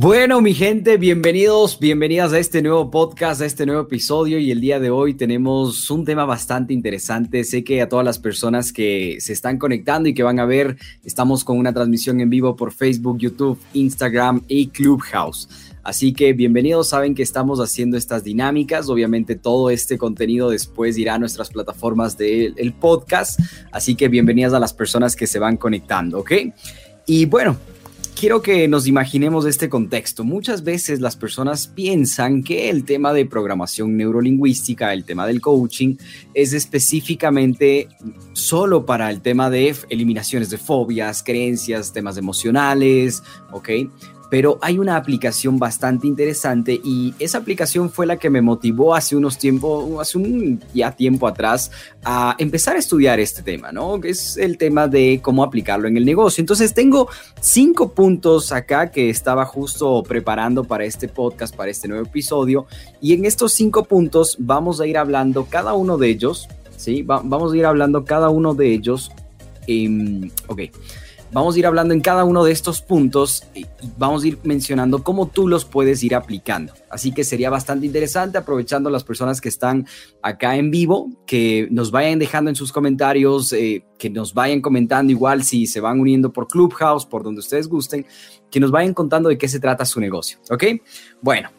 Bueno, mi gente, bienvenidos, bienvenidas a este nuevo podcast, a este nuevo episodio y el día de hoy tenemos un tema bastante interesante. Sé que a todas las personas que se están conectando y que van a ver, estamos con una transmisión en vivo por Facebook, YouTube, Instagram y Clubhouse. Así que bienvenidos, saben que estamos haciendo estas dinámicas. Obviamente todo este contenido después irá a nuestras plataformas del podcast. Así que bienvenidas a las personas que se van conectando, ¿ok? Y bueno, quiero que nos imaginemos este contexto. Muchas veces las personas piensan que el tema de programación neurolingüística, el tema del coaching, es específicamente solo para el tema de eliminaciones de fobias, creencias, temas emocionales, ¿ok? Pero hay una aplicación bastante interesante y esa aplicación fue la que me motivó hace unos tiempos, hace un ya tiempo atrás, a empezar a estudiar este tema, ¿no? Que es el tema de cómo aplicarlo en el negocio. Entonces tengo cinco puntos acá que estaba justo preparando para este podcast, para este nuevo episodio, y en estos cinco puntos vamos a ir hablando cada uno de ellos, ¿sí? vamos a ir hablando cada uno de ellos. Eh, ok. Vamos a ir hablando en cada uno de estos puntos y vamos a ir mencionando cómo tú los puedes ir aplicando. Así que sería bastante interesante aprovechando las personas que están acá en vivo, que nos vayan dejando en sus comentarios, eh, que nos vayan comentando igual si se van uniendo por Clubhouse, por donde ustedes gusten, que nos vayan contando de qué se trata su negocio. ¿Ok? Bueno,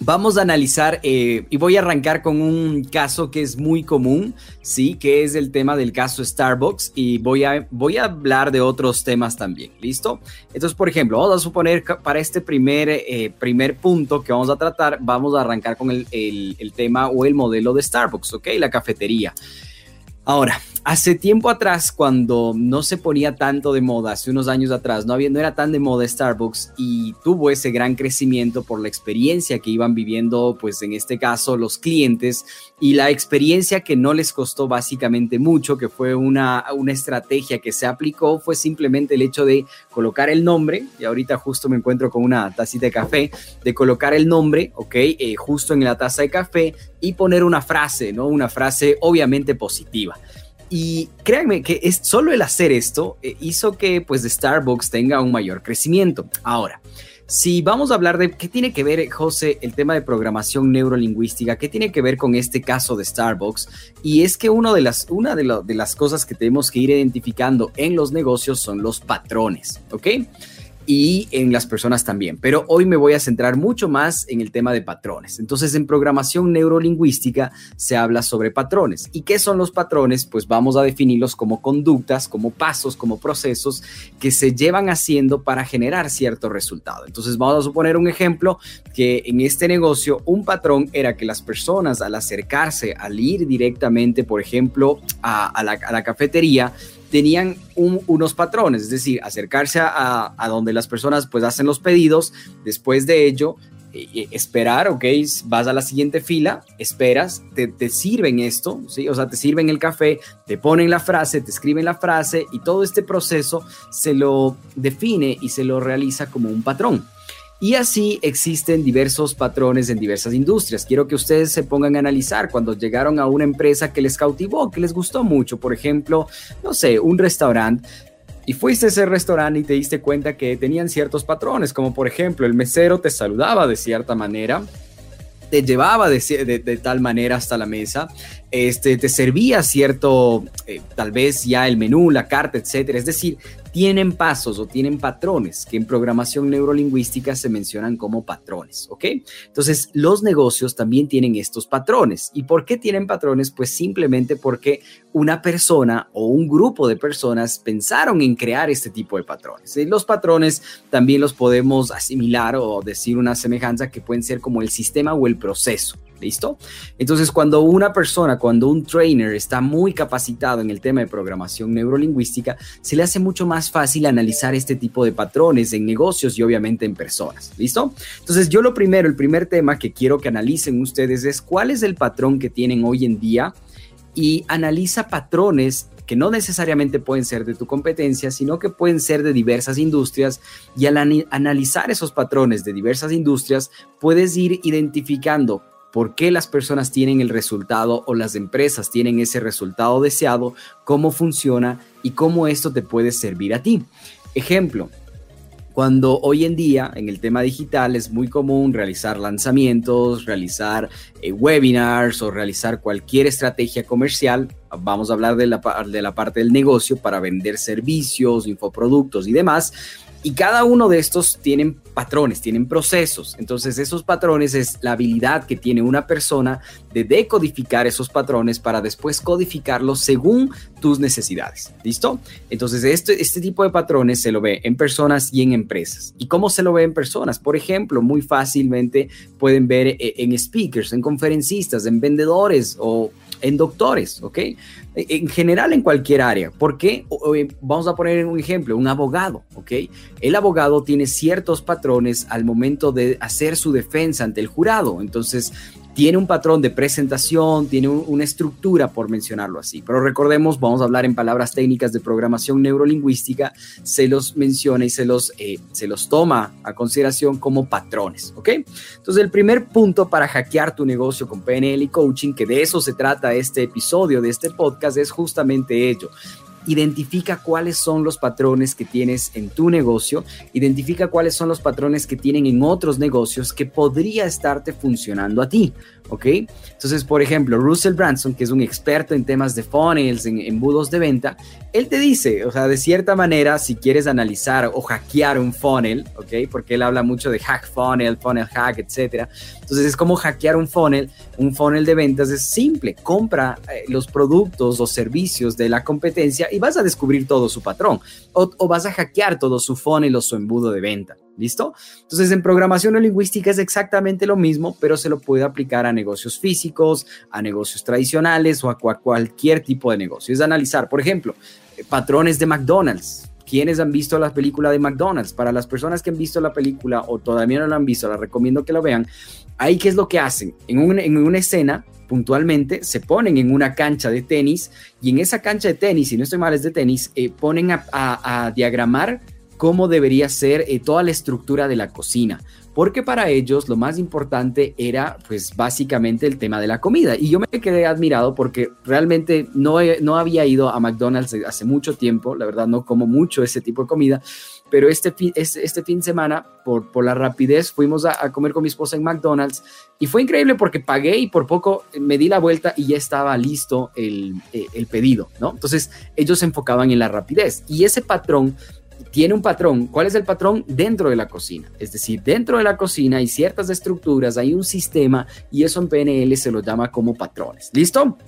Vamos a analizar eh, y voy a arrancar con un caso que es muy común, sí, que es el tema del caso Starbucks y voy a, voy a hablar de otros temas también, ¿listo? Entonces, por ejemplo, vamos a suponer que para este primer, eh, primer punto que vamos a tratar, vamos a arrancar con el, el tema o el modelo de Starbucks, ¿ok? La cafetería. Ahora, hace tiempo atrás, cuando no se ponía tanto de moda, hace unos años atrás, no, había, no era tan de moda Starbucks y tuvo ese gran crecimiento por la experiencia que iban viviendo, pues en este caso, los clientes y la experiencia que no les costó básicamente mucho, que fue una, una estrategia que se aplicó, fue simplemente el hecho de colocar el nombre, y ahorita justo me encuentro con una tacita de café, de colocar el nombre, ok, eh, justo en la taza de café y poner una frase, ¿no? Una frase obviamente positiva. Y créanme que es solo el hacer esto eh, hizo que pues Starbucks tenga un mayor crecimiento. Ahora, si vamos a hablar de qué tiene que ver, José, el tema de programación neurolingüística, qué tiene que ver con este caso de Starbucks, y es que de las, una de, de las cosas que tenemos que ir identificando en los negocios son los patrones, ¿ok? Y en las personas también. Pero hoy me voy a centrar mucho más en el tema de patrones. Entonces, en programación neurolingüística se habla sobre patrones. ¿Y qué son los patrones? Pues vamos a definirlos como conductas, como pasos, como procesos que se llevan haciendo para generar cierto resultado. Entonces, vamos a suponer un ejemplo que en este negocio un patrón era que las personas al acercarse, al ir directamente, por ejemplo, a, la, a la cafetería, tenían unos patrones, es decir, acercarse a, donde las personas pues hacen los pedidos, después de ello eh, eh, esperar, ok, vas a la siguiente fila, esperas, te, te, sirven esto, ¿sí? O sea, te sirven el café, te ponen la frase, te escriben la frase y todo este proceso se lo define y se lo realiza como un patrón. Y así existen diversos patrones en diversas industrias. Quiero que ustedes se pongan a analizar cuando llegaron a una empresa que les cautivó, que les gustó mucho. Por ejemplo, no sé, un restaurante. Y fuiste a ese restaurante y te diste cuenta que tenían ciertos patrones, como por ejemplo el mesero te saludaba de cierta manera, te llevaba de, tal manera hasta la mesa, este, te servía cierto, eh, tal vez ya el menú, la carta, etcétera. Es decir, tienen pasos o tienen patrones que en programación neurolingüística se mencionan como patrones, ¿ok? Entonces, los negocios también tienen estos patrones. ¿Y por qué tienen patrones? Pues simplemente porque una persona o un grupo de personas pensaron en crear este tipo de patrones. Los patrones también los podemos asimilar o decir una semejanza que pueden ser como el sistema o el proceso. ¿Listo? Entonces, cuando una persona, cuando un trainer está muy capacitado en el tema de programación neurolingüística, se le hace mucho más fácil analizar este tipo de patrones en negocios y obviamente en personas. ¿Listo? Entonces, yo lo primero, el primer tema que quiero que analicen ustedes es cuál es el patrón que tienen hoy en día y analiza patrones que no necesariamente pueden ser de tu competencia, sino que pueden ser de diversas industrias y al analizar esos patrones de diversas industrias, puedes ir identificando por qué las personas tienen el resultado o las empresas tienen ese resultado deseado, cómo funciona y cómo esto te puede servir a ti. Ejemplo, cuando hoy en día en el tema digital es muy común realizar lanzamientos, realizar eh, webinars o realizar cualquier estrategia comercial, vamos a hablar de la, de la parte del negocio para vender servicios, infoproductos y demás, y cada uno de estos tienen patrones, tienen procesos. Entonces esos patrones es la habilidad que tiene una persona de decodificar esos patrones para después codificarlos según tus necesidades. ¿Listo? Entonces este, este tipo de patrones se lo ve en personas y en empresas. ¿Y cómo se lo ve en personas? Por ejemplo, muy fácilmente pueden ver eh, en speakers, en conferencistas, en vendedores o en doctores, ¿ok? En general en cualquier área. ¿Por qué? Vamos a poner un ejemplo, un abogado, ¿ok? El abogado tiene ciertos patrones al momento de hacer su defensa ante el jurado. Entonces, tiene un patrón de presentación, tiene una estructura, por mencionarlo así. Pero recordemos, vamos a hablar en palabras técnicas de programación neurolingüística, se los menciona y se los, eh, se los toma a consideración como patrones, ¿ok? Entonces, el primer punto para hackear tu negocio con PNL y coaching, que de eso se trata este episodio de este podcast, es justamente ello identifica cuáles son los patrones que tienes en tu negocio, identifica cuáles son los patrones que tienen en otros negocios que podría estarte funcionando a ti. ¿ok? Entonces, por ejemplo, Russell Branson, que es un experto en temas de funnels, en embudos de venta, él te dice, o sea, de cierta manera, si quieres analizar o hackear un funnel, ¿ok? Porque él habla mucho de hack funnel, funnel hack, etc. Entonces, es como hackear un funnel. Un funnel de ventas es simple, compra eh, los productos o servicios de la competencia vas a descubrir todo su patrón. O, o vas a hackear todo su funnel o su embudo de venta. ¿Listo? Entonces, en programación no lingüística es exactamente lo mismo, pero se lo puede aplicar a negocios físicos, a negocios tradicionales o a cualquier tipo de negocio. Es analizar, por ejemplo, eh, patrones de McDonald's. ¿Quiénes han visto la película de McDonald's? Para las personas que han visto la película o todavía no la han visto, les recomiendo que lo vean. Ahí, ¿qué es lo que hacen? En, una escena, puntualmente, se ponen en una cancha de tenis y en esa cancha de tenis, si no estoy mal, es de tenis, eh, ponen a diagramar cómo debería ser eh, toda la estructura de la cocina, porque para ellos lo más importante era pues básicamente el tema de la comida. Y yo me quedé admirado porque realmente no, no había ido a McDonald's hace mucho tiempo, la verdad no como mucho ese tipo de comida, pero este, este, este fin de semana, por, por la rapidez, fuimos a, comer con mi esposa en McDonald's y fue increíble porque pagué y por poco me di la vuelta y ya estaba listo el, el pedido, ¿no? Entonces ellos se enfocaban en la rapidez y ese patrón tiene un patrón. ¿Cuál es el patrón? Dentro de la cocina. Es decir, dentro de la cocina hay ciertas estructuras, hay un sistema y eso en PNL se lo llama como patrones. ¿Listo?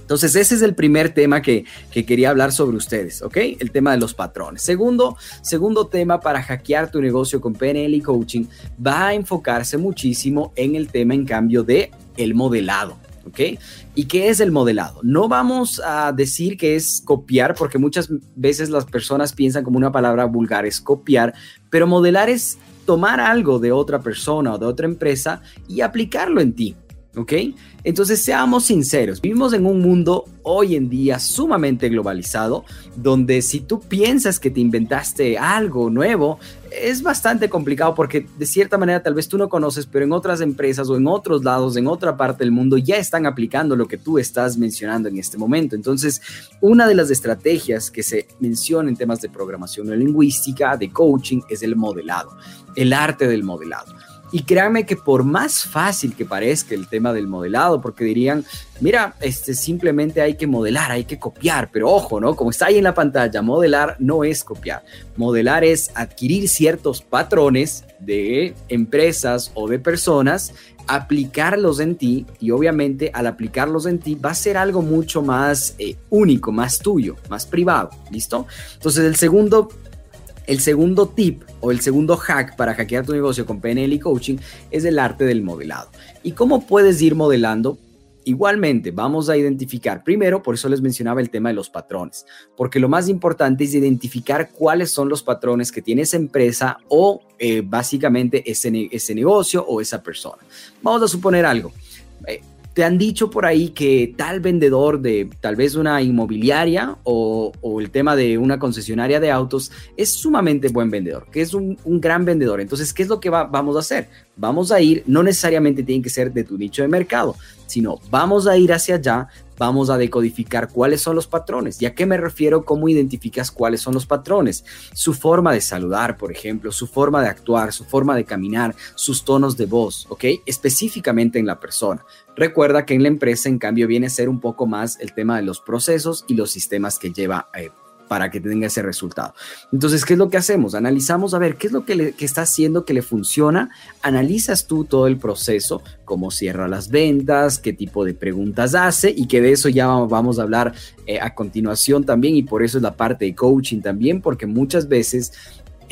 Entonces, ese es el primer tema que, quería hablar sobre ustedes, ¿ok? El tema de los patrones. Segundo, segundo tema para hackear tu negocio con PNL y coaching va a enfocarse muchísimo en el tema, en cambio, de el modelado. ¿Ok? ¿Y qué es el modelado? No vamos a decir que es copiar, porque muchas veces las personas piensan como una palabra vulgar, es copiar, pero modelar es tomar algo de otra persona o de otra empresa y aplicarlo en ti. ¿Ok? Entonces seamos sinceros, vivimos en un mundo hoy en día sumamente globalizado, donde si tú piensas que te inventaste algo nuevo, es bastante complicado porque de cierta manera tal vez tú no conoces, pero en otras empresas o en otros lados, en otra parte del mundo, ya están aplicando lo que tú estás mencionando en este momento. Entonces, una de las estrategias que se menciona en temas de programación lingüística, de coaching, es el modelado, el arte del modelado. Y créanme que por más fácil que parezca el tema del modelado, porque dirían, mira, este, simplemente hay que modelar, hay que copiar, pero ojo, ¿no? Como está ahí en la pantalla, modelar no es copiar. Modelar es adquirir ciertos patrones de empresas o de personas, aplicarlos en ti y obviamente al aplicarlos en ti va a ser algo mucho más eh, único, más tuyo, más privado, ¿listo? Entonces el segundo El segundo tip o el segundo hack para hackear tu negocio con PNL y coaching es el arte del modelado. ¿Y cómo puedes ir modelando? Igualmente, vamos a identificar, primero, por eso les mencionaba el tema de los patrones, porque lo más importante es identificar cuáles son los patrones que tiene esa empresa o eh, básicamente ese, ese negocio o esa persona. Vamos a suponer algo. Te han dicho por ahí que tal vendedor de tal vez una inmobiliaria o, el tema de una concesionaria de autos es sumamente buen vendedor, que es un, gran vendedor. Entonces, ¿qué es lo que vamos a hacer? Vamos a ir, no necesariamente tiene que ser de tu nicho de mercado, sino vamos a ir hacia allá vamos a decodificar cuáles son los patrones. ¿Y a qué me refiero? ¿Cómo identificas cuáles son los patrones? Su forma de saludar, por ejemplo, su forma de actuar, su forma de caminar, sus tonos de voz, ¿ok? Específicamente en la persona. Recuerda que en la empresa, en cambio, viene a ser un poco más el tema de los procesos y los sistemas que lleva eh, para que tenga ese resultado. Entonces, ¿qué es lo que hacemos? Analizamos a ver qué es lo que, está haciendo que le funciona. Analizas tú todo el proceso, cómo cierra las ventas, qué tipo de preguntas hace y que de eso ya vamos a hablar eh, a continuación también y por eso es la parte de coaching también, porque muchas veces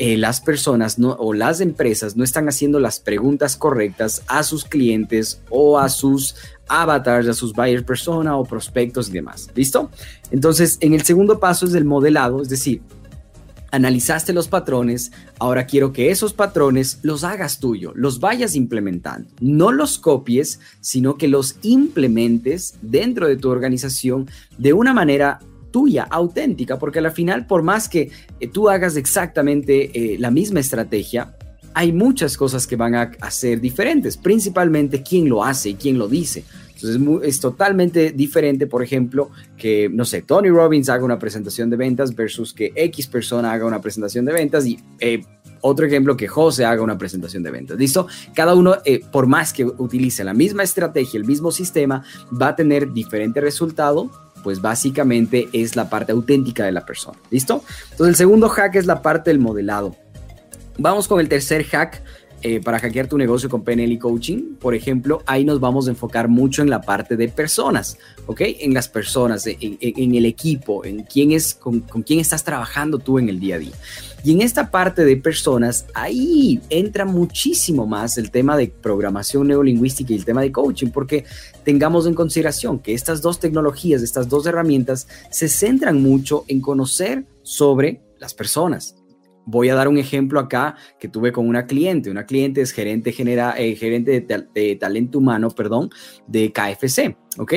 eh, las personas o las empresas no están haciendo las preguntas correctas a sus clientes o a sus avatars, a sus buyers persona o prospectos y demás. ¿Listo? Entonces, en el segundo paso es el modelado, es decir, analizaste los patrones, ahora quiero que esos patrones los hagas tuyo, los vayas implementando. No los copies, sino que los implementes dentro de tu organización de una manera tuya, auténtica, porque al final, por más que eh, tú hagas exactamente eh, la misma estrategia, hay muchas cosas que van a, ser diferentes, principalmente quién lo hace y quién lo dice. Entonces es, totalmente diferente, por ejemplo, que, no sé, Tony Robbins haga una presentación de ventas versus que X persona haga una presentación de ventas y eh, otro ejemplo, que José haga una presentación de ventas. ¿Listo? Cada uno, por más que utilice la misma estrategia, el mismo sistema, va a tener diferente resultado pues básicamente es la parte auténtica de la persona. ¿Listo? Entonces el segundo hack es la parte del modelado. Vamos con el tercer hack eh, para hackear tu negocio con PNL y coaching. Por ejemplo, ahí nos vamos a enfocar mucho en la parte de personas, ¿ok? En las personas, en, el equipo, en quién es, con, quién estás trabajando tú en el día a día. Y en esta parte de personas, ahí entra muchísimo más el tema de programación neurolingüística y el tema de coaching, porque tengamos en consideración que estas dos tecnologías, estas dos herramientas, se centran mucho en conocer sobre las personas, Voy a dar un ejemplo acá que tuve con una cliente. Una cliente es gerente, genera, eh, gerente de, talento humano, perdón, de KFC, ¿ok?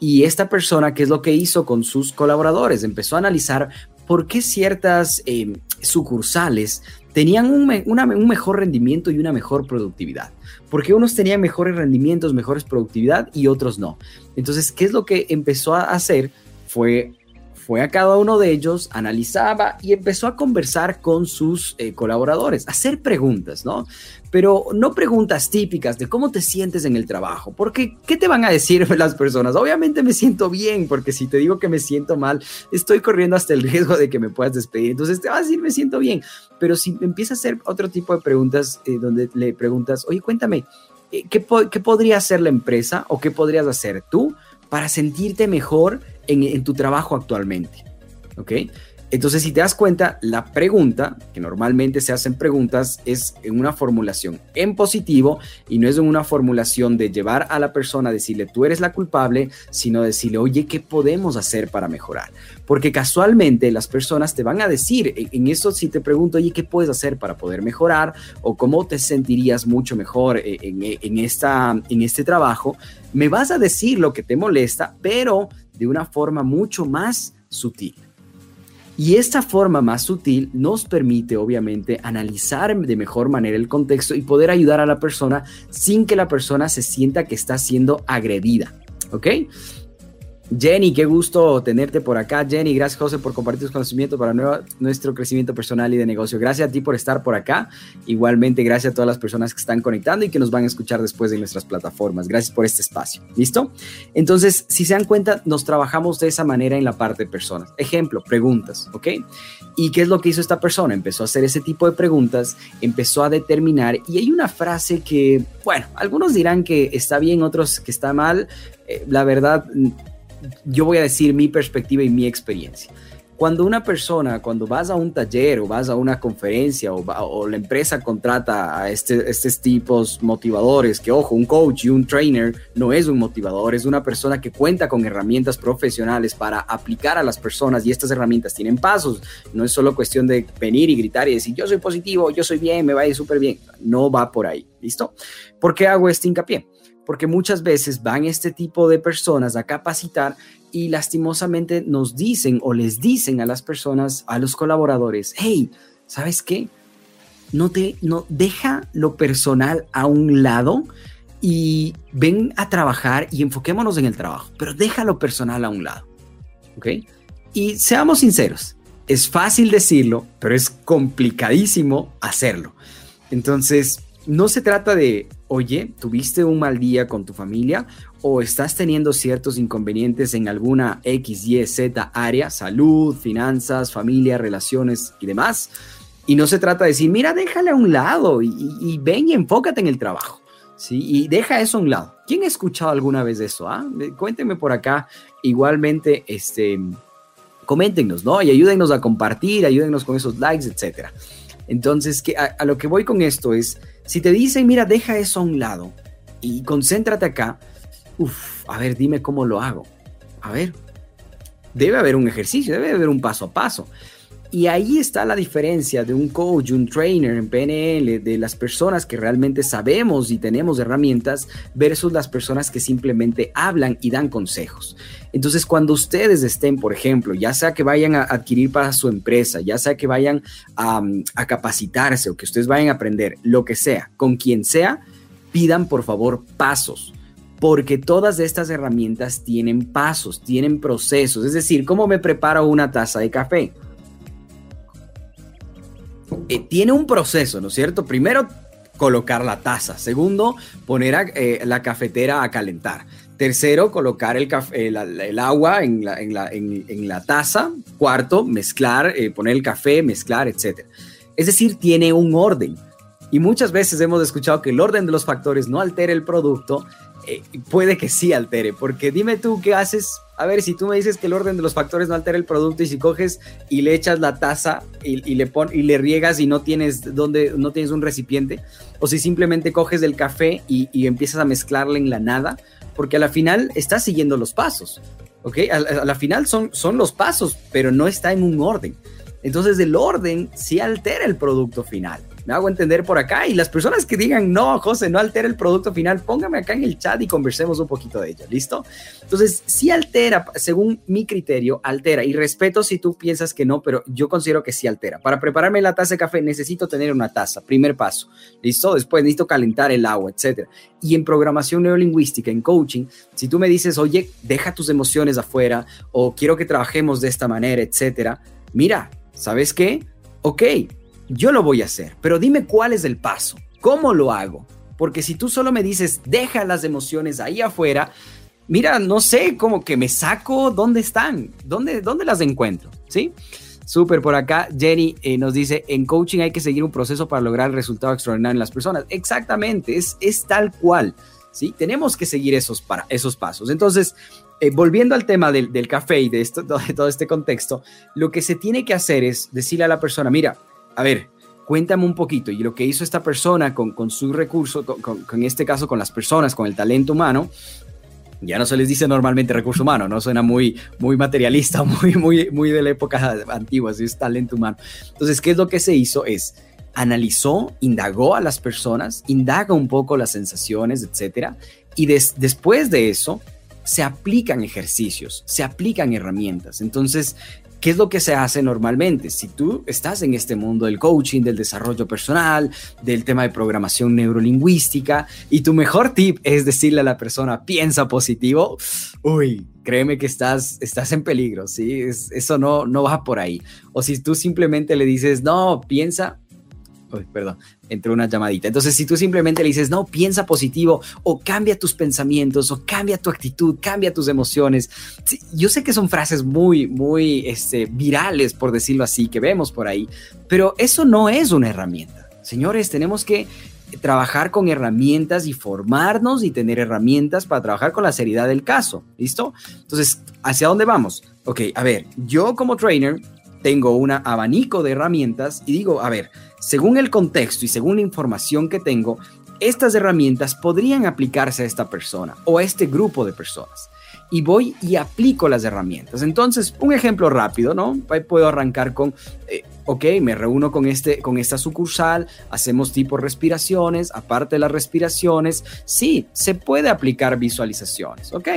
Y esta persona, ¿qué es lo que hizo con sus colaboradores? Empezó a analizar por qué ciertas em, sucursales tenían un, un, mejor rendimiento y una mejor productividad. Porque unos tenían mejores rendimientos, mejores productividad y otros no. Entonces, ¿qué es lo que empezó a hacer? Fue fue a cada uno de ellos, analizaba y empezó a conversar con sus eh, colaboradores, hacer preguntas, ¿no? Pero no preguntas típicas de cómo te sientes en el trabajo, porque ¿qué te van a decir las personas? Obviamente me siento bien, porque si te digo que me siento mal, estoy corriendo hasta el riesgo de que me puedas despedir. Entonces te vas a decir me siento bien, pero si empieza a hacer otro tipo de preguntas eh, donde le preguntas, oye, cuéntame, eh, ¿qué, ¿qué podría hacer la empresa o qué podrías hacer tú para sentirte mejor? En, tu trabajo actualmente. ¿Ok? Entonces, si te das cuenta, la pregunta, que normalmente se hacen preguntas, es en una formulación en positivo y no es en una formulación de llevar a la persona a decirle tú eres la culpable, sino decirle, oye, ¿qué podemos hacer para mejorar? Porque casualmente las personas te van a decir, en eso si te pregunto, oye, ¿qué puedes hacer para poder mejorar? O cómo te sentirías mucho mejor eh, en, en, esta, en este trabajo, me vas a decir lo que te molesta, pero de una forma mucho más sutil. Y esta forma más sutil nos permite, obviamente, analizar de mejor manera el contexto y poder ayudar a la persona sin que la persona se sienta que está siendo agredida. ¿Ok? Jenny, qué gusto tenerte por acá. Jenny, gracias José por compartir tus conocimientos para nuestro crecimiento personal y de negocio. Gracias a ti por estar por acá. Igualmente, gracias a todas las personas que están conectando y que nos van a escuchar después de nuestras plataformas. Gracias por este espacio. ¿Listo? Entonces, si se dan cuenta, nos trabajamos de esa manera en la parte de personas. Ejemplo, preguntas, ¿ok? ¿Y qué es lo que hizo esta persona? Empezó a hacer ese tipo de preguntas, empezó a determinar y hay una frase que, bueno, algunos dirán que está bien, otros que está mal. Eh, la verdad yo voy a decir mi perspectiva y mi experiencia. Cuando una persona, cuando vas a un taller o vas a una conferencia o, la empresa contrata a este, estos tipos motivadores, que ojo, un coach y un trainer no es un motivador, es una persona que cuenta con herramientas profesionales para aplicar a las personas y estas herramientas tienen pasos. No es solo cuestión de venir y gritar y decir yo soy positivo, yo soy bien, me va a ir súper bien. No va por ahí, ¿listo? ¿Por qué hago este hincapié? Porque muchas veces van este tipo de personas a capacitar y lastimosamente nos dicen o les dicen a las personas, a los colaboradores, hey, ¿sabes qué? No te, no, deja lo personal a un lado y ven a trabajar y enfoquémonos en el trabajo, pero deja lo personal a un lado, ¿ok? Y seamos sinceros, es fácil decirlo, pero es complicadísimo hacerlo. Entonces, no se trata de, oye, tuviste un mal día con tu familia o estás teniendo ciertos inconvenientes en alguna X, Y, Z área, salud, finanzas, familia, relaciones y demás. Y no se trata de decir, mira, déjale a un lado y, ven y enfócate en el trabajo. ¿sí? Y deja eso a un lado. ¿Quién ha escuchado alguna vez eso? Ah? Cuéntenme por acá. Igualmente, este, coméntenos, ¿no? Y ayúdennos a compartir, ayúdennos con esos likes, etcétera. Entonces, que a, lo que voy con esto es, si te dicen, mira, deja eso a un lado y concéntrate acá, uff, a ver, dime cómo lo hago. A ver, debe haber un ejercicio, debe haber un paso a paso. Y ahí está la diferencia de un coach, un trainer en PNL, de las personas que realmente sabemos y tenemos herramientas versus las personas que simplemente hablan y dan consejos. Entonces, cuando ustedes estén, por ejemplo, ya sea que vayan a adquirir para su empresa, ya sea que vayan a, a capacitarse o que ustedes vayan a aprender, lo que sea, con quien sea, pidan por favor pasos porque todas estas herramientas tienen pasos, tienen procesos. Es decir, ¿cómo me preparo una taza de café? Eh, tiene un proceso, ¿no es cierto? Primero, colocar la taza. Segundo, poner eh, la cafetera a calentar. Tercero, colocar el, agua en la, en, la, taza. Cuarto, mezclar, eh, poner el café, mezclar, etc. Es decir, tiene un orden. Y muchas veces hemos escuchado que el orden de los factores no altera el producto. Puede que sí altere, porque dime tú qué haces a ver, si tú me dices que el orden de los factores no altera el producto y si coges y le echas la taza y, le, pon, y le riegas y no tienes, donde, no tienes un recipiente, o si simplemente coges el café y, empiezas a mezclarle en la nada, porque a la final estás siguiendo los pasos, ¿ok? A, a, la final son, son los pasos, pero no está en un orden. Entonces el orden sí altera el producto final me hago entender por acá. Y las personas que digan, no, José, no altera el producto final, póngame acá en el chat y conversemos un poquito de ello, ¿listo? Entonces, sí altera, según mi criterio, altera. Y respeto si tú piensas que no, pero yo considero que sí altera. Para prepararme la taza de café necesito tener una taza, primer paso, ¿listo? Después necesito calentar el agua, etcétera. Y en programación neurolingüística, en coaching, si tú me dices, oye, deja tus emociones afuera o quiero que trabajemos de esta manera, etcétera, mira, ¿sabes qué? Ok, yo lo voy a hacer, pero dime cuál es el paso, cómo lo hago. Porque si tú solo me dices, deja las emociones ahí afuera, mira, no sé, cómo que me saco, ¿dónde están? ¿Dónde, dónde las encuentro? ¿Sí? Súper, por acá Jenny eh, nos dice, en coaching hay que seguir un proceso para lograr el resultado extraordinario en las personas. Exactamente, es, es tal cual. ¿sí? Tenemos que seguir esos, para, esos pasos. Entonces, eh, volviendo al tema del, del, café y de, esto, de todo este contexto, lo que se tiene que hacer es decirle a la persona, mira, a ver, cuéntame un poquito. Y lo que hizo esta persona con, con su recurso, con, con, este caso con las personas, con el talento humano, ya no se les dice normalmente recurso humano, ¿no? Suena muy, muy materialista, muy, muy, muy de la época antigua, así es talento humano. Entonces, ¿qué es lo que se hizo? Es analizó, indagó a las personas, indaga un poco las sensaciones, etcétera, y después de eso se aplican ejercicios, se aplican herramientas. Entonces, ¿Qué es lo que se hace normalmente? Si tú estás en este mundo del coaching, del desarrollo personal, del tema de programación neurolingüística, y tu mejor tip es decirle a la persona, piensa positivo, uy, créeme que estás, estás en peligro, ¿sí? eso no, no va por ahí. O si tú simplemente le dices, no, piensa, Perdón, entró una llamadita. Entonces, si tú simplemente le dices, no, piensa positivo, o cambia tus pensamientos, o cambia tu actitud, cambia tus emociones. yo sé que son frases muy, muy este, virales, por decirlo así, que vemos por ahí, pero eso no es una herramienta. Señores, tenemos que trabajar con herramientas y formarnos y tener herramientas para trabajar con la seriedad del caso. ¿Listo? Entonces, ¿hacia dónde vamos? Ok, a ver, yo como trainer tengo un abanico de herramientas y digo, a ver, según el contexto y según la información que tengo, estas herramientas podrían aplicarse a esta persona o a este grupo de personas. Y voy y aplico las herramientas. Entonces, un ejemplo rápido, ¿no? Puedo arrancar con, eh, ok, me reúno con, este, con esta sucursal, hacemos tipo respiraciones, aparte de las respiraciones, sí, se puede aplicar visualizaciones, ok,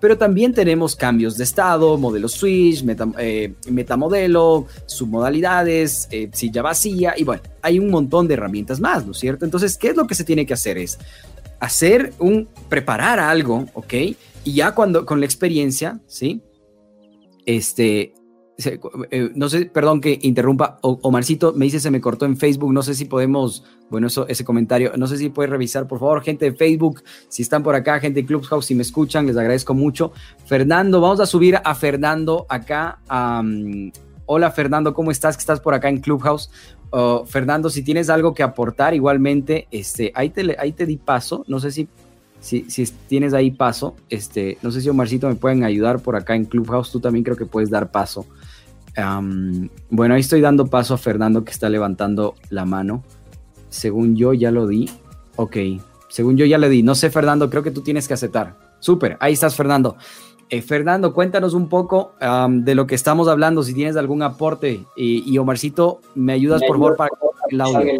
pero también tenemos cambios de estado, modelo switch, eh, metamodelo, submodalidades, eh, silla vacía, y bueno, hay un montón de herramientas más, ¿no es cierto? Entonces, ¿qué es lo que se tiene que hacer? Es hacer un, preparar algo, ok, y ya cuando, con la experiencia, ¿sí? Este, eh, no sé, perdón que interrumpa, Omarcito me dice se me cortó en Facebook, no sé si podemos, bueno, eso, ese comentario, no sé si puedes revisar, por favor, gente de Facebook, si están por acá, gente de Clubhouse, si me escuchan, les agradezco mucho. Fernando, vamos a subir a Fernando acá. hola Fernando, ¿cómo estás? Que estás por acá en Clubhouse. Oh, Fernando, si tienes algo que aportar, igualmente, este, ahí te, ahí te di paso, no sé si si, si, tienes ahí paso, este, no sé si Omarcito me pueden ayudar por acá en Clubhouse, tú también creo que puedes dar paso bueno, ahí estoy dando paso a Fernando que está levantando la mano. Según yo ya lo di. Ok, según yo ya le di. No sé, Fernando, creo que tú tienes que aceptar. Súper, ahí estás, Fernando. Eh, Fernando, cuéntanos un poco de lo que estamos hablando, si tienes algún aporte. Y, Omarcito, ¿me ayudas por favor para el audio?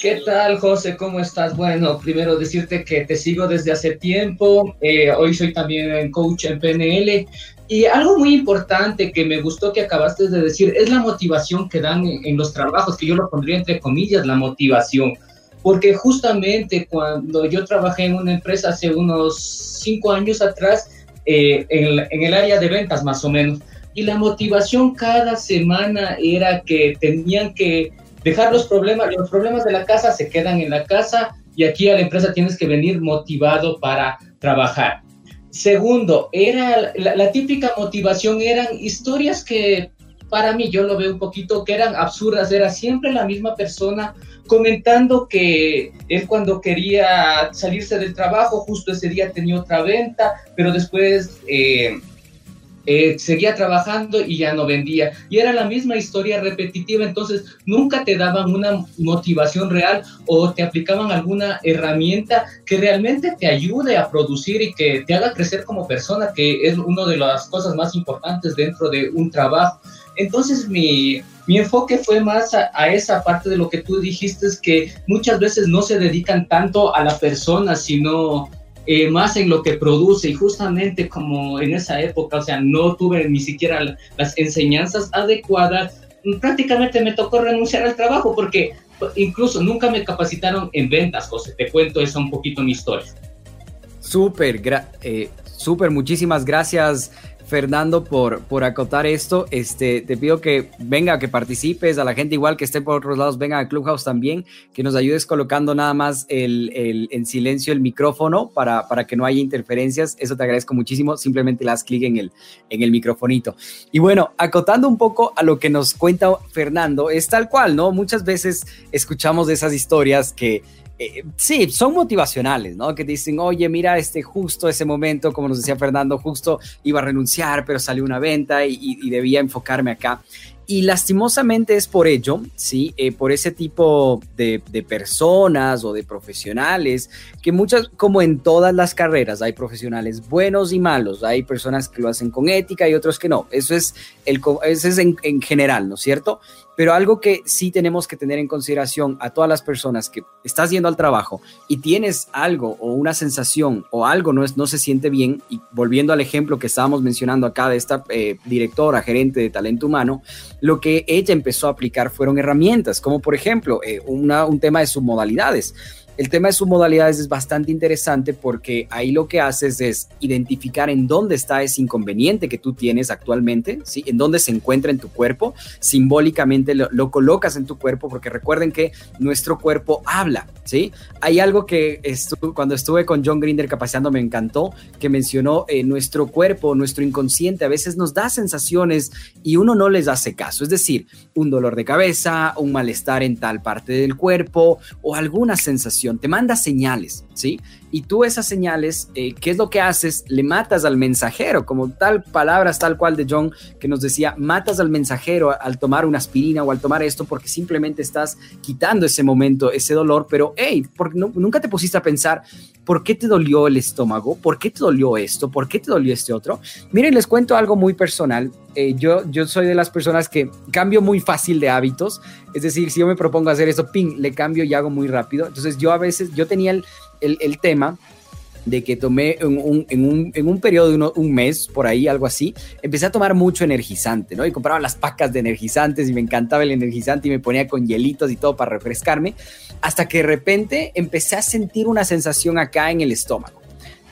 ¿Qué tal, José? ¿Cómo estás? Bueno, primero decirte que te sigo desde hace tiempo. Eh, hoy soy también coach en PNL. Y algo muy importante que me gustó que acabaste de decir es la motivación que dan en, los trabajos, que yo lo pondría entre comillas, la motivación. Porque justamente cuando yo trabajé en una empresa hace unos cinco años atrás, eh, en, en el área de ventas más o menos, y la motivación cada semana era que tenían que dejar los problemas, los problemas de la casa se quedan en la casa y aquí a la empresa tienes que venir motivado para trabajar. Segundo, era la, típica motivación, eran historias que para mí yo lo veo un poquito que eran absurdas, era siempre la misma persona comentando que él cuando quería salirse del trabajo, justo ese día tenía otra venta, pero después eh, eh, seguía trabajando y ya no vendía. Y era la misma historia repetitiva, entonces nunca te daban una motivación real o te aplicaban alguna herramienta que realmente te ayude a producir y que te haga crecer como persona, que es una de las cosas más importantes dentro de un trabajo. Entonces mi, mi enfoque fue más a, esa parte de lo que tú dijiste, es que muchas veces no se dedican tanto a la persona, sino eh, más en lo que produce y justamente como en esa época, o sea, no tuve ni siquiera las enseñanzas adecuadas, prácticamente me tocó renunciar al trabajo porque incluso nunca me capacitaron en ventas, José, te cuento esa un poquito mi historia. Súper, eh, súper, muchísimas gracias Fernando, por, por acotar esto. Este, te pido que venga, que participes, a la gente igual que esté por otros lados, venga a Clubhouse también, que nos ayudes colocando nada más el, el, en silencio el micrófono para, para que no haya interferencias. Eso te agradezco muchísimo. Simplemente le clic en el, en el microfonito. Y bueno, acotando un poco a lo que nos cuenta Fernando, es tal cual, ¿no? Muchas veces escuchamos de esas historias que eh, sí, son motivacionales, ¿no? Que dicen, oye, mira, este justo ese momento, como nos decía Fernando, justo iba a renunciar, pero salió una venta y debía enfocarme acá. Y lastimosamente es por ello, ¿sí? Eh, por ese tipo de, personas o de profesionales, que muchas, como en todas las carreras, hay profesionales buenos y malos, hay personas que lo hacen con ética y otros que no. Eso es, el, eso es en, en general, ¿no es cierto? Pero algo que sí tenemos que tener en consideración a todas las personas que estás yendo al trabajo y tienes algo o una sensación o algo no, es, no se siente bien, y volviendo al ejemplo que estábamos mencionando acá de esta eh, directora, gerente de talento humano, lo que ella empezó a aplicar fueron herramientas, como por ejemplo eh, una, un tema de submodalidades el tema de submodalidades es bastante interesante porque ahí lo que haces es identificar en dónde está ese inconveniente que tú tienes actualmente, ¿sí? En dónde se encuentra en tu cuerpo, simbólicamente lo, colocas en tu cuerpo porque recuerden que nuestro cuerpo habla, ¿sí? Hay algo que cuando estuve con John Grinder capacitando me encantó, que mencionó eh, nuestro cuerpo, nuestro inconsciente a veces nos da sensaciones y uno no les hace caso, es decir, un dolor de cabeza, un malestar en tal parte del cuerpo o alguna sensación, te manda señales, ¿sí? Y tú esas señales, eh, ¿qué es lo que haces? Le matas al mensajero, como tal palabras tal cual de John que nos decía, matas al mensajero al tomar una aspirina o al tomar esto porque simplemente estás quitando ese momento, ese dolor, pero hey, porque nunca te pusiste a pensar, ¿por qué te dolió el estómago? ¿Por qué te dolió esto? ¿Por qué te dolió este otro? Miren, les cuento algo muy personal. Eh, yo, yo soy de las personas que cambio muy fácil de hábitos, es decir, si yo me propongo hacer eso, ping, le cambio y hago muy rápido. Entonces yo a veces, yo tenía el el, tema de que tomé en un, en un, en un periodo de un mes, por ahí, algo así, empecé a tomar mucho energizante, ¿no? Y compraba las pacas de energizantes y me encantaba el energizante y me ponía con hielitos y todo para refrescarme, hasta que de repente empecé a sentir una sensación acá en el estómago.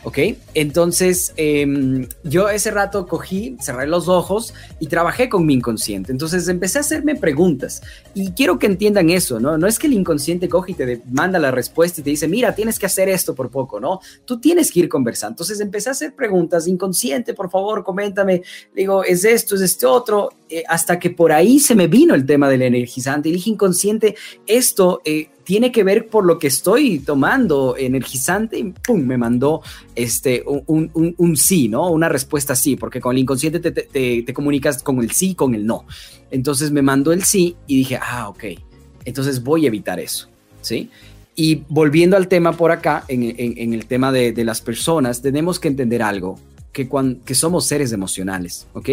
¿Ok? Entonces, em, yo ese rato cogí, cerré los ojos y trabajé con mi inconsciente. Entonces, empecé a hacerme preguntas y quiero que entiendan eso, ¿no? No es que el inconsciente coge y te manda la respuesta y te dice, mira, tienes que hacer esto por poco, ¿no? Tú tienes que ir conversando. Entonces, empecé a hacer preguntas, inconsciente, por favor, coméntame. Digo, ¿es esto, es este otro? Eh, hasta que por ahí se me vino el tema del energizante y dije, inconsciente, esto... Eh, tiene que ver por lo que estoy tomando energizante y pum, me mandó este, un, un, sí, ¿no? Una respuesta sí, porque con el inconsciente te, te, te, comunicas con el sí, con el no. Entonces me mandó el sí y dije, ah, ok, entonces voy a evitar eso, ¿sí? Y volviendo al tema por acá, en, en, el tema de, de, las personas, tenemos que entender algo, que, cuando, que somos seres emocionales, ¿ok?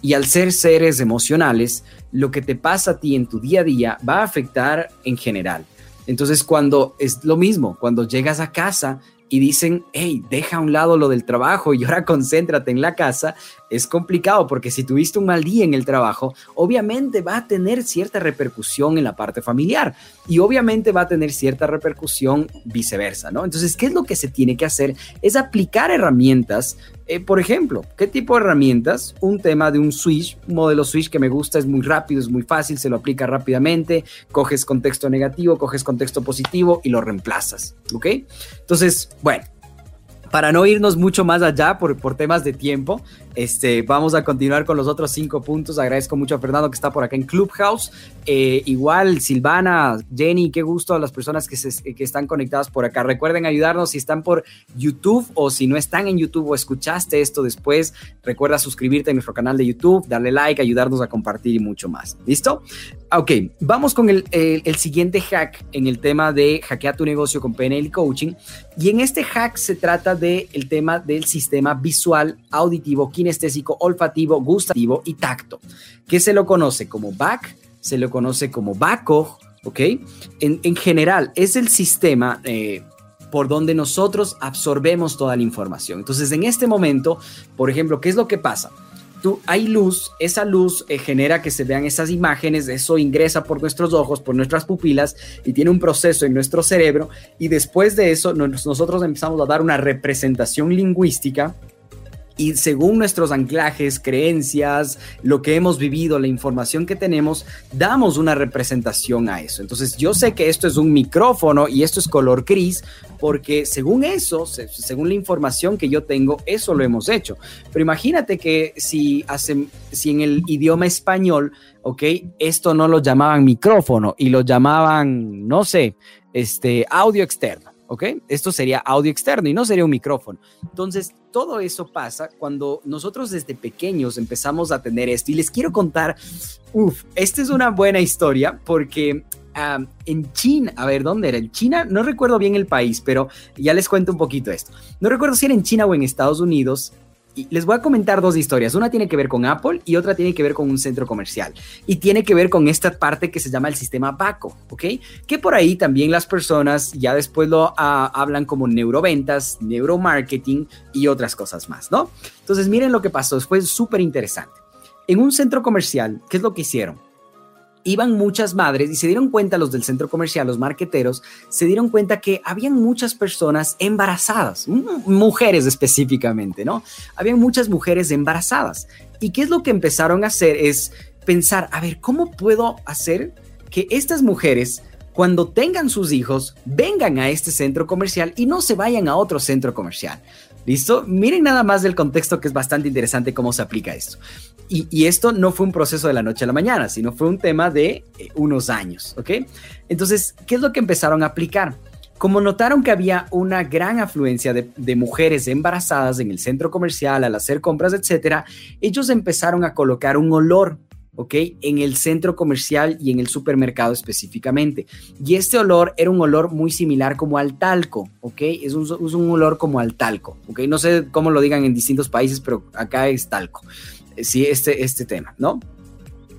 Y al ser seres emocionales, lo que te pasa a ti en tu día a día va a afectar en general. Entonces, cuando es lo mismo, cuando llegas a casa y dicen, hey, deja a un lado lo del trabajo y ahora concéntrate en la casa, es complicado porque si tuviste un mal día en el trabajo, obviamente va a tener cierta repercusión en la parte familiar y obviamente va a tener cierta repercusión viceversa, ¿no? Entonces, ¿qué es lo que se tiene que hacer? Es aplicar herramientas eh, por ejemplo, ¿qué tipo de herramientas? Un tema de un switch, un modelo switch que me gusta, es muy rápido, es muy fácil, se lo aplica rápidamente, coges contexto negativo, coges contexto positivo y lo reemplazas, ¿ok? Entonces, bueno, para no irnos mucho más allá por, por temas de tiempo, este, vamos a continuar con los otros cinco puntos. Agradezco mucho a Fernando que está por acá en Clubhouse. Eh, igual, Silvana, Jenny, qué gusto a las personas que, están conectadas por acá. Recuerden ayudarnos si están por YouTube o si no están en YouTube o escuchaste esto después. Recuerda suscribirte a nuestro canal de YouTube, darle like, ayudarnos a compartir y mucho más. ¿Listo? Ok, vamos con el, siguiente hack en el tema de hackear tu negocio con PNL Coaching. Y en este hack se trata del el tema del sistema visual, auditivo, olfativo, gustativo y tacto, que se lo conoce como BAC, se lo conoce como BACO, ¿ok? En, general, es el sistema eh, por donde nosotros absorbemos toda la información. Entonces, en este momento, por ejemplo, ¿qué es lo que pasa? Tú, hay luz, esa luz eh, genera que se vean esas imágenes, eso ingresa por nuestros ojos, por nuestras pupilas y tiene un proceso en nuestro cerebro y después de eso nosotros empezamos a dar una representación lingüística y según nuestros anclajes, creencias, lo que hemos vivido, la información que tenemos, damos una representación a eso. Entonces yo sé que esto es un micrófono y esto es color gris porque según eso, según la información que yo tengo, eso lo hemos hecho. Pero imagínate que si, hacen, si en el idioma español, ok, esto no lo llamaban micrófono y lo llamaban, no sé, este audio externo. ¿Ok? Esto sería audio externo y no sería un micrófono. Entonces, todo eso pasa cuando nosotros desde pequeños empezamos a tener esto. Y les quiero contar, uff, esta es una buena historia porque en China, a ver, ¿dónde era? En China, no recuerdo bien el país, pero ya les cuento un poquito esto. No recuerdo si era en China o en Estados Unidos, les voy a comentar dos historias. Una tiene que ver con Apple y otra tiene que ver con un centro comercial. Y tiene que ver con esta parte que se llama el sistema BACO, ¿ok? Que por ahí también las personas ya después lo ah, hablan como neuroventas, neuromarketing y otras cosas más, ¿no? Entonces miren lo que pasó, fue súper interesante. En un centro comercial, ¿qué es lo que hicieron? Iban muchas madres y se dieron cuenta los del centro comercial, los marqueteros, se dieron cuenta que habían muchas personas embarazadas, mujeres específicamente, ¿no? Habían muchas mujeres embarazadas. ¿Y qué es lo que empezaron a hacer? Es pensar, a ver, ¿cómo puedo hacer que estas mujeres cuando tengan sus hijos, vengan a este centro comercial y no se vayan a otro centro comercial. ¿Listo? Miren nada más del contexto que es bastante interesante cómo se aplica esto. Y, esto no fue un proceso de la noche a la mañana, sino fue un tema de eh, unos años, ¿ok? Entonces, ¿qué es lo que empezaron a aplicar? Como notaron que había una gran afluencia de, de, mujeres embarazadas en el centro comercial al hacer compras, etcétera, ellos empezaron a colocar un olor ¿ok? En el centro comercial y en el supermercado específicamente. Y este olor era un olor muy similar como al talco, ¿ok? Es un, es un olor como al talco, ¿ok? No sé cómo lo digan en distintos países, pero acá es talco. Eh, sí, este, este tema, ¿no?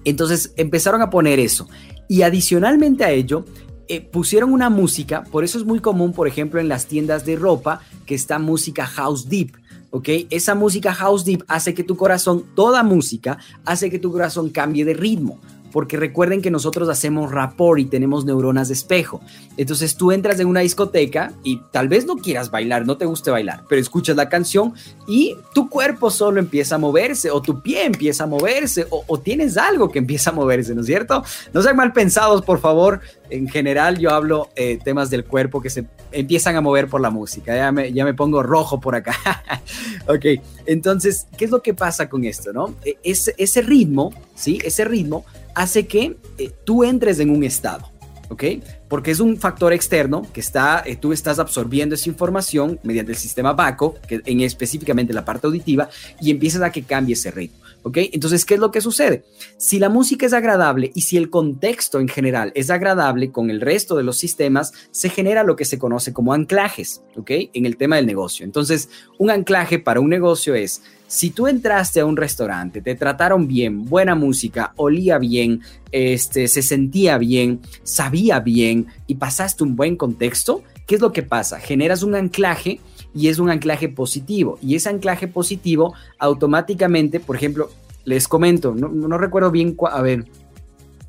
Entonces empezaron a poner eso. Y adicionalmente a ello, eh, pusieron una música, por eso es muy común, por ejemplo, en las tiendas de ropa, que está música house deep. ¿Ok? Esa música house deep hace que tu corazón, toda música, hace que tu corazón cambie de ritmo porque recuerden que nosotros hacemos rapport y tenemos neuronas de espejo. Entonces tú entras en una discoteca y tal vez no quieras bailar, no te guste bailar, pero escuchas la canción y tu cuerpo solo empieza a moverse o tu pie empieza a moverse o, tienes algo que empieza a moverse, ¿no es cierto? No sean mal pensados, por favor. En general yo hablo eh, temas del cuerpo que se empiezan a mover por la música. Ya me, ya me pongo rojo por acá. ok, entonces, ¿qué es lo que pasa con esto, no? E, ese, ese ritmo, ¿sí? Ese ritmo hace que eh, tú entres en un estado, ¿ok? Porque es un factor externo que está, eh, tú estás absorbiendo esa información mediante el sistema VACO, que en específicamente la parte auditiva, y empiezas a que cambie ese ritmo. Entonces, ¿qué es lo que sucede? Si la música es agradable y si el contexto en general es agradable con el resto de los sistemas, se genera lo que se conoce como anclajes. En el tema del negocio. Entonces, un anclaje para un negocio es, si tú entraste a un restaurante, te trataron bien, buena música, olía bien, este, se sentía bien, sabía bien y pasaste un buen contexto, ¿qué es lo que pasa? Generas un anclaje y es un anclaje positivo. Y ese anclaje positivo automáticamente, por ejemplo, les comento, no, recuerdo bien, a ver,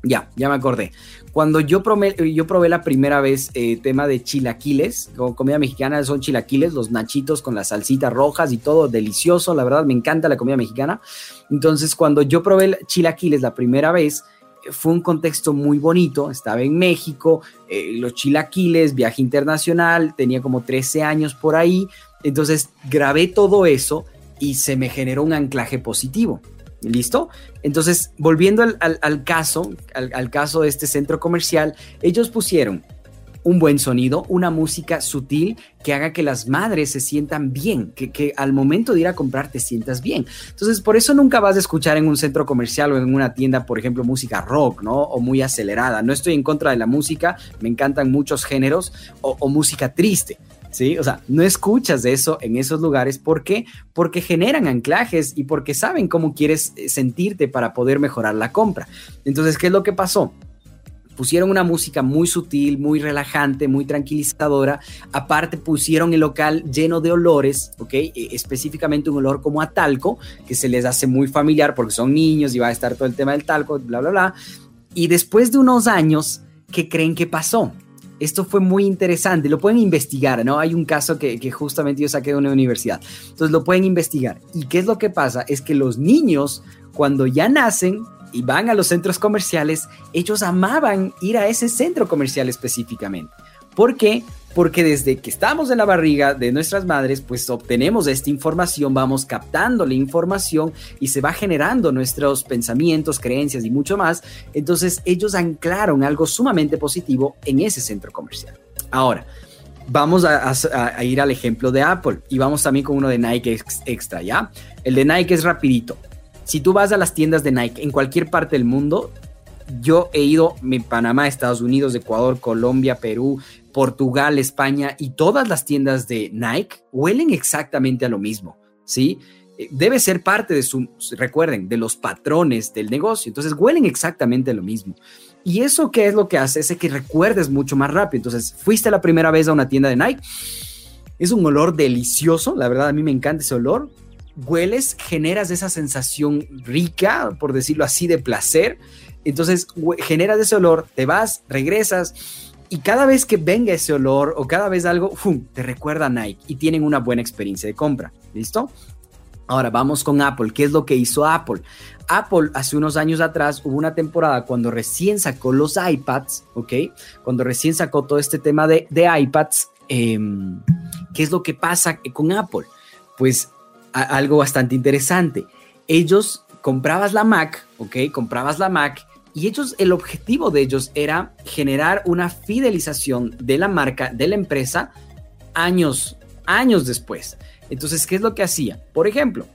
ya, ya me acordé. Cuando yo yo probé la primera vez eh, tema de chilaquiles, como comida mexicana son chilaquiles, los nachitos con las salsitas rojas y todo delicioso, la verdad me encanta la comida mexicana. Entonces, cuando yo probé chilaquiles la primera vez, fue un contexto muy bonito, estaba en México, eh, los chilaquiles, viaje internacional, tenía como 13 años por ahí, entonces grabé todo eso y se me generó un anclaje positivo. ¿Listo? Entonces, volviendo al, caso, al caso de este centro comercial, ellos pusieron un buen sonido, una música sutil que haga que las madres se sientan bien, que, al momento de ir a comprar te sientas bien. Entonces, por eso nunca vas a escuchar en un centro comercial o en una tienda, por ejemplo, música rock, ¿no? O muy acelerada. No estoy en contra de la música, me encantan muchos géneros, o, música triste. ¿sí? O sea, no escuchas de eso en esos lugares. ¿Por qué? Porque generan anclajes y porque saben cómo quieres eh, sentirte para poder mejorar la compra. Entonces, ¿qué es lo que pasó? Pusieron una música muy sutil, muy relajante, muy tranquilizadora. Aparte pusieron el local lleno de olores, ¿ok? E, específicamente un olor como a talco, que se les hace muy familiar porque son niños y va a estar todo el tema del talco, bla, bla, bla. Y después de unos años, ¿qué creen que pasó? Esto fue muy interesante, lo pueden investigar, ¿no? Hay un caso que, que, justamente yo saqué de una universidad, entonces lo pueden investigar. ¿Y qué es lo que pasa? Es que los niños, cuando ya nacen, y van a los centros comerciales, ellos amaban ir a ese centro comercial específicamente. ¿Por qué? Porque desde que estamos en la barriga de nuestras madres, pues obtenemos esta información, vamos captando la información y se va generando nuestros pensamientos, creencias y mucho más. Entonces ellos anclaron algo sumamente positivo en ese centro comercial. Ahora, vamos a, ir al ejemplo de Apple y vamos también con uno de Nike Extra, ¿ya? El de Nike es rapidito si tú vas a las tiendas de Nike en cualquier parte del mundo, yo he ido en Panamá, Estados Unidos, Ecuador, Colombia, Perú, Portugal, España y todas las tiendas de Nike huelen exactamente a lo mismo, ¿sí? Eh, debe ser parte de su, recuerden, de los patrones del negocio. Entonces huelen exactamente a lo mismo. Y eso qué es lo que hace es que recuerdes mucho más rápido. Entonces, fuiste la primera vez a una tienda de Nike. Es un olor delicioso, la verdad a mí me encanta ese olor hueles, generas esa sensación rica, por decirlo así, de placer. Entonces generas ese olor, te vas, regresas y cada vez que venga ese olor o cada vez algo, ¡fum! te recuerda a Nike y tienen una buena experiencia de compra. ¿Listo? Ahora vamos con Apple. ¿Qué es lo que hizo Apple? Apple hace unos años atrás hubo una temporada cuando recién sacó los iPads, ¿ok? Cuando recién sacó todo este tema de, iPads, em, ¿qué es lo que pasa con Apple? Pues algo bastante interesante. Ellos comprabas la Mac, ¿ok? Comprabas la Mac y ellos, el objetivo de ellos era generar una fidelización de la marca, de la empresa, años, años después. Entonces, ¿qué es lo que hacía? Por ejemplo,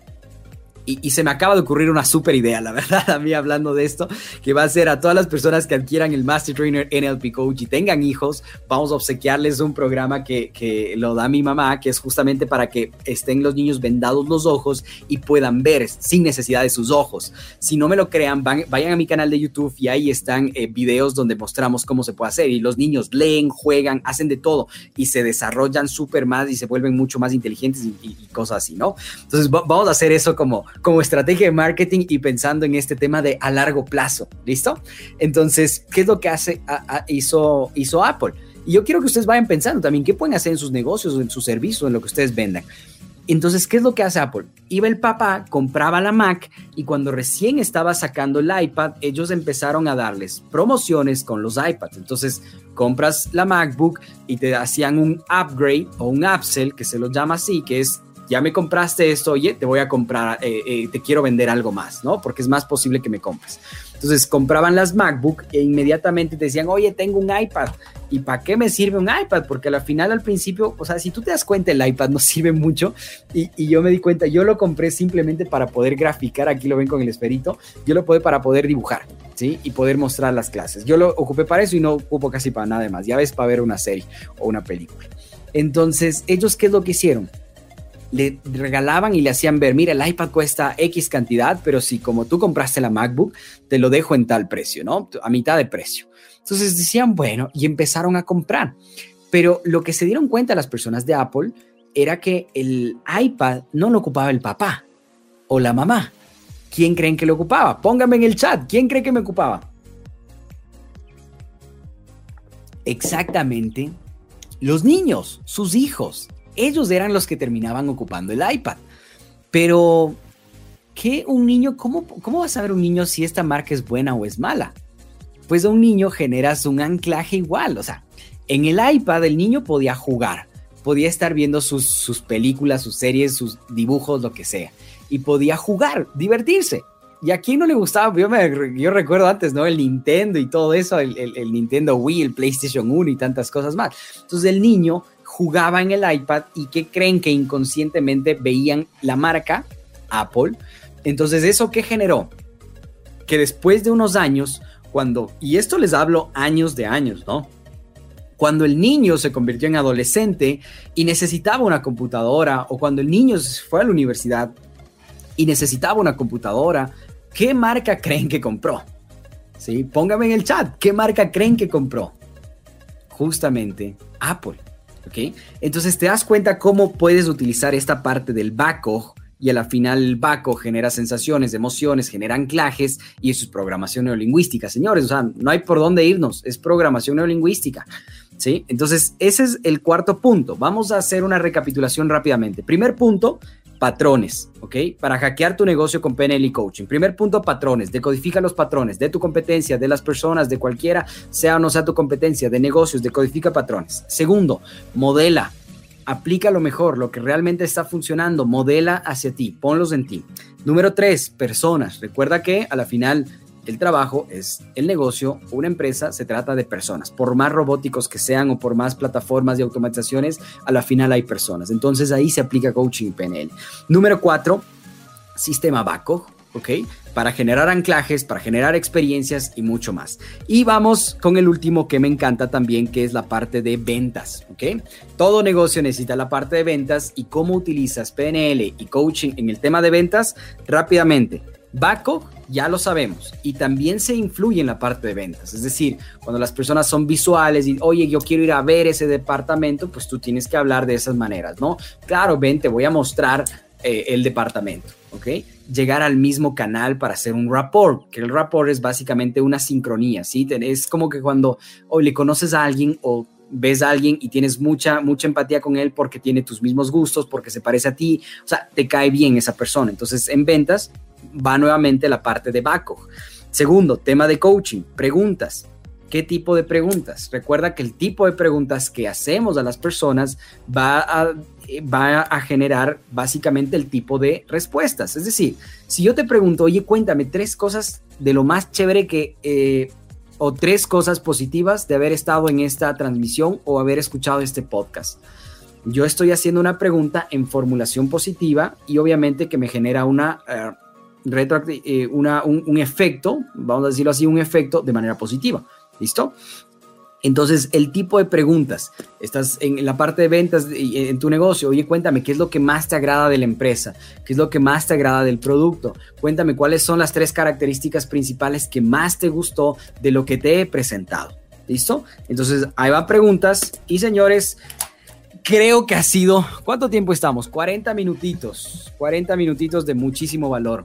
y, se me acaba de ocurrir una súper idea, la verdad, a mí hablando de esto, que va a ser a todas las personas que adquieran el Master Trainer NLP Coach y tengan hijos, vamos a obsequiarles un programa que, que lo da mi mamá, que es justamente para que estén los niños vendados los ojos y puedan ver sin necesidad de sus ojos. Si no me lo crean, vayan a mi canal de YouTube y ahí están eh, videos donde mostramos cómo se puede hacer y los niños leen, juegan, hacen de todo y se desarrollan súper más y se vuelven mucho más inteligentes y, y cosas así, ¿no? Entonces vamos a hacer eso como como estrategia de marketing y pensando en este tema de a largo plazo. ¿Listo? Entonces, ¿qué es lo que hace, hizo, hizo Apple? Y yo quiero que ustedes vayan pensando también qué pueden hacer en sus negocios, en sus servicios, en lo que ustedes vendan. Entonces, ¿qué es lo que hace Apple? Iba el papá, compraba la Mac y cuando recién estaba sacando el iPad, ellos empezaron a darles promociones con los iPads. Entonces, compras la MacBook y te hacían un upgrade o un upsell, que se lo llama así, que es ya me compraste esto, oye, te voy a comprar, eh, eh, te quiero vender algo más, ¿no? Porque es más posible que me compres. Entonces compraban las MacBook e inmediatamente te decían, oye, tengo un iPad. ¿Y para qué me sirve un iPad? Porque al final, al principio, o sea, si tú te das cuenta, el iPad no sirve mucho. Y, y, yo me di cuenta, yo lo compré simplemente para poder graficar, aquí lo ven con el esperito, yo lo pude para poder dibujar, ¿sí? Y poder mostrar las clases. Yo lo ocupé para eso y no ocupo casi para nada más. Ya ves, para ver una serie o una película. Entonces, ellos, ¿qué es lo que hicieron? Le regalaban y le hacían ver, mira, el iPad cuesta X cantidad, pero si como tú compraste la MacBook, te lo dejo en tal precio, ¿no? A mitad de precio. Entonces decían, bueno, y empezaron a comprar. Pero lo que se dieron cuenta las personas de Apple era que el iPad no lo ocupaba el papá o la mamá. ¿Quién creen que lo ocupaba? Pónganme en el chat, ¿quién cree que me ocupaba? Exactamente, los niños, sus hijos ellos eran los que terminaban ocupando el iPad. Pero, ¿qué un niño, cómo, cómo va a saber un niño si esta marca es buena o es mala? Pues a un niño generas un anclaje igual, o sea, en el iPad el niño podía jugar, podía estar viendo sus, sus películas, sus series, sus dibujos, lo que sea, y podía jugar, divertirse. ¿Y a quién no le gustaba? Yo, me, yo recuerdo antes, ¿no? El Nintendo y todo eso, el, el, el, Nintendo Wii, el PlayStation 1 y tantas cosas más. Entonces el niño jugaba en el iPad y que creen que inconscientemente veían la marca Apple. Entonces, ¿eso qué generó? Que después de unos años, cuando, y esto les hablo años de años, ¿no? Cuando el niño se convirtió en adolescente y necesitaba una computadora, o cuando el niño fue a la universidad y necesitaba una computadora, ¿qué marca creen que compró? ¿Sí? Póngame en el chat, ¿qué marca creen que compró? Justamente Apple. ¿Ok? Entonces te das cuenta cómo puedes utilizar esta parte del baco y a la final el baco genera sensaciones, emociones, genera anclajes y eso es programación neurolingüística, señores. O sea, no hay por dónde irnos, es programación neurolingüística. ¿Sí? Entonces, ese es el cuarto punto. Vamos a hacer una recapitulación rápidamente. Primer punto, patrones, ¿ok? Para hackear tu negocio con PNL y coaching. Primer punto, patrones. Decodifica los patrones de tu competencia, de las personas, de cualquiera, sea o no sea tu competencia, de negocios, decodifica patrones. Segundo, modela. Aplica lo mejor, lo que realmente está funcionando, modela hacia ti, ponlos en ti. Número tres, personas. Recuerda que a la final el trabajo es el negocio, una empresa se trata de personas. Por más robóticos que sean o por más plataformas de automatizaciones, a la final hay personas. Entonces ahí se aplica coaching PNL. Número cuatro, sistema BACO, ¿ok? Para generar anclajes, para generar experiencias y mucho más. Y vamos con el último que me encanta también, que es la parte de ventas, ¿ok? Todo negocio necesita la parte de ventas y cómo utilizas PNL y coaching en el tema de ventas rápidamente. BACO ya lo sabemos y también se influye en la parte de ventas. Es decir, cuando las personas son visuales y, oye, yo quiero ir a ver ese departamento, pues tú tienes que hablar de esas maneras, ¿no? Claro, ven, te voy a mostrar eh, el departamento, ¿ok? Llegar al mismo canal para hacer un rapport, que el rapport es básicamente una sincronía, ¿sí? Es como que cuando o le conoces a alguien o ves a alguien y tienes mucha, mucha empatía con él porque tiene tus mismos gustos, porque se parece a ti, o sea, te cae bien esa persona. Entonces, en ventas va nuevamente la parte de baco. Segundo, tema de coaching, preguntas. ¿Qué tipo de preguntas? Recuerda que el tipo de preguntas que hacemos a las personas va a, va a generar básicamente el tipo de respuestas. Es decir, si yo te pregunto, oye, cuéntame tres cosas de lo más chévere que eh, o tres cosas positivas de haber estado en esta transmisión o haber escuchado este podcast. Yo estoy haciendo una pregunta en formulación positiva y obviamente que me genera una, eh, eh, una un, efecto, vamos a decirlo así, un efecto de manera positiva. ¿Listo? Entonces, el tipo de preguntas, estás en la parte de ventas en tu negocio, oye, cuéntame, ¿qué es lo que más te agrada de la empresa? ¿Qué es lo que más te agrada del producto? Cuéntame cuáles son las tres características principales que más te gustó de lo que te he presentado. ¿Listo? Entonces, ahí va preguntas y señores, creo que ha sido, ¿cuánto tiempo estamos? 40 minutitos, 40 minutitos de muchísimo valor.